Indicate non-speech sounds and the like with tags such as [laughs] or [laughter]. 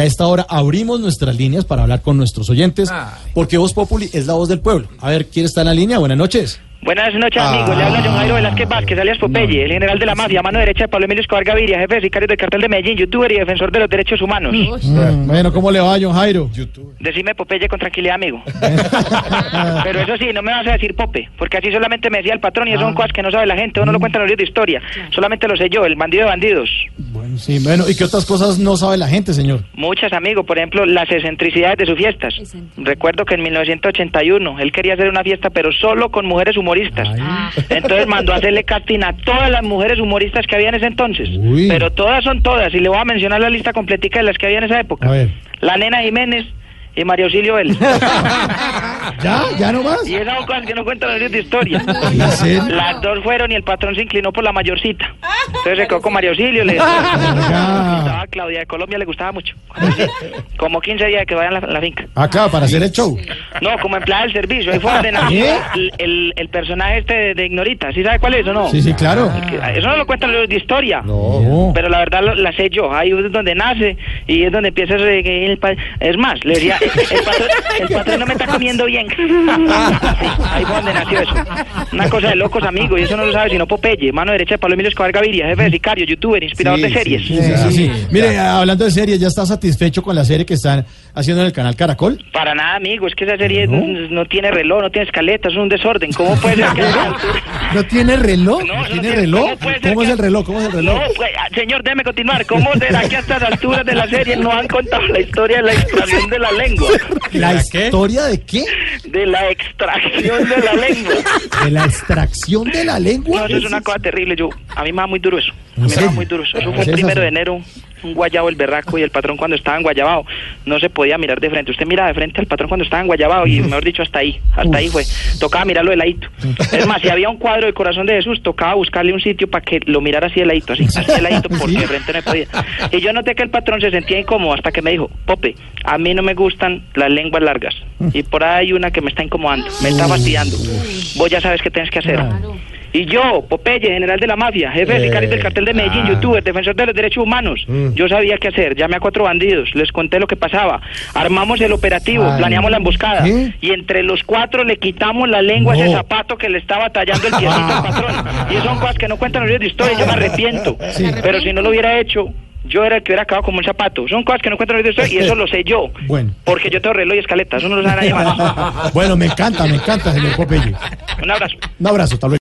A esta hora abrimos nuestras líneas para hablar con nuestros oyentes, porque Voz Populi es la voz del pueblo. A ver, ¿quién está en la línea? Buenas noches. Buenas noches, amigos. Le habla John Jairo Velázquez Vázquez, alias Popeye, el general de la mafia, mano derecha de Pablo Emilio Escobar Gaviria, jefe de sicarios del cartel de Medellín, youtuber y defensor de los derechos humanos. Mm, bueno, ¿cómo le va, John Jairo? Decime Popeye con tranquilidad, amigo. [laughs] Pero eso sí, no me vas a decir Pope, porque así solamente me decía el patrón y eso son cosas que no sabe la gente, uno lo cuenta en los libros de historia. Solamente lo sé yo, el bandido de bandidos. Bueno, sí, bueno, ¿y qué otras cosas no sabe la gente, señor? Muchas, amigo. Por ejemplo, las excentricidades de sus fiestas. Recuerdo que en 1981 él quería hacer una fiesta, pero solo con mujeres humoristas. Entonces mandó a hacerle casting a todas las mujeres humoristas que había en ese entonces. Uy. Pero todas son todas. Y le voy a mencionar la lista completica de las que había en esa época. A ver. La nena Jiménez y María Auxilio Vélez. [laughs] ¿Ya? ¿Ya no más? y esas son cosas que no cuentan los de historia. Las dos fueron y el patrón se inclinó por la mayorcita. Entonces se quedó con María Auxilio. Le Claudia de Colombia le gustaba mucho. [laughs] Como 15 días que vayan a la, finca. Acá, para hacer el show. No, como empleada del servicio. Ahí fue donde nació ¿Qué? el, el, el personaje este de, de Ignorita. ¿Sí sabe cuál es o no? Sí, sí, claro. Que- Eso no lo cuentan los de historia. No. Pero la verdad lo- la sé yo. Ahí es donde nace y es donde empieza el Es más, le decía, el patrón, el patrón no me está comiendo bien. [laughs] Sí, ahí fue donde nació eso. Una cosa de locos, amigos. Y eso no lo sabe sino Popeye, mano derecha de Pablo Emilio Escobar Gaviria, jefe de sicario, youtuber, inspirador de series. Sí, Mire, hablando de series, ¿ya está satisfecho con la serie que están haciendo en el canal Caracol? Para nada, amigo. Es que esa serie No. tiene reloj, no tiene escaleta, es un desorden. ¿Cómo puede ser que [laughs] [laughs] ¿No tiene reloj? No, ¿No, eso no tiene reloj? ¿cómo puede ser ¿Cómo es que- el reloj? ¿Cómo es el reloj? No, pues, ah, señor, déjeme continuar. ¿Cómo será que a estas alturas de la serie no han contado la historia de la extracción de la lengua? ¿La historia de qué? De la extracción de la lengua. ¿De la extracción de la lengua? No, eso es una cosa terrible. Yo, a mí me va muy duro eso. A ¿En mí me serio? muy duro eso. Eso ¿Es fue el primero de enero. Un guayabo el berraco y el patrón cuando estaba en guayabao no se podía mirar de frente. Usted mira de frente al patrón cuando estaba en guayabao y mejor dicho hasta ahí, hasta ahí fue. Tocaba mirarlo de ladito. [laughs] Es más, si había un cuadro del corazón de Jesús, tocaba buscarle un sitio para que lo mirara así de ladito, así, así de ladito, porque de frente no podía. Y yo noté que el patrón se sentía incómodo hasta que me dijo, Pope, a mí no me gustan las lenguas largas. Y por ahí hay una que me está incomodando, me está fastidiando. Vos ya sabes qué tienes que hacer. Claro. Y yo, Popeye, general de la mafia, jefe de Eh, sicarios del cartel de Medellín, ah. youtuber, defensor de los derechos humanos, Mm. yo sabía qué hacer. Llamé a cuatro bandidos, les conté lo que pasaba, armamos el operativo, Ay. planeamos la emboscada y entre los cuatro le quitamos la lengua a ese No. zapato que le estaba tallando el piecito al [laughs] patrón. Y son cosas que no cuentan los libros de historia, yo me arrepiento. [laughs] Sí. Pero si no lo hubiera hecho, yo era el que hubiera acabado como un zapato. Son cosas que no cuentan los libros de historia y eso lo sé yo. Bueno. Porque yo tengo reloj y escaleta, eso no lo sabe nadie más. [laughs] Bueno, me encanta, me encanta, señor Popeye. Un abrazo. Un abrazo, hasta luego.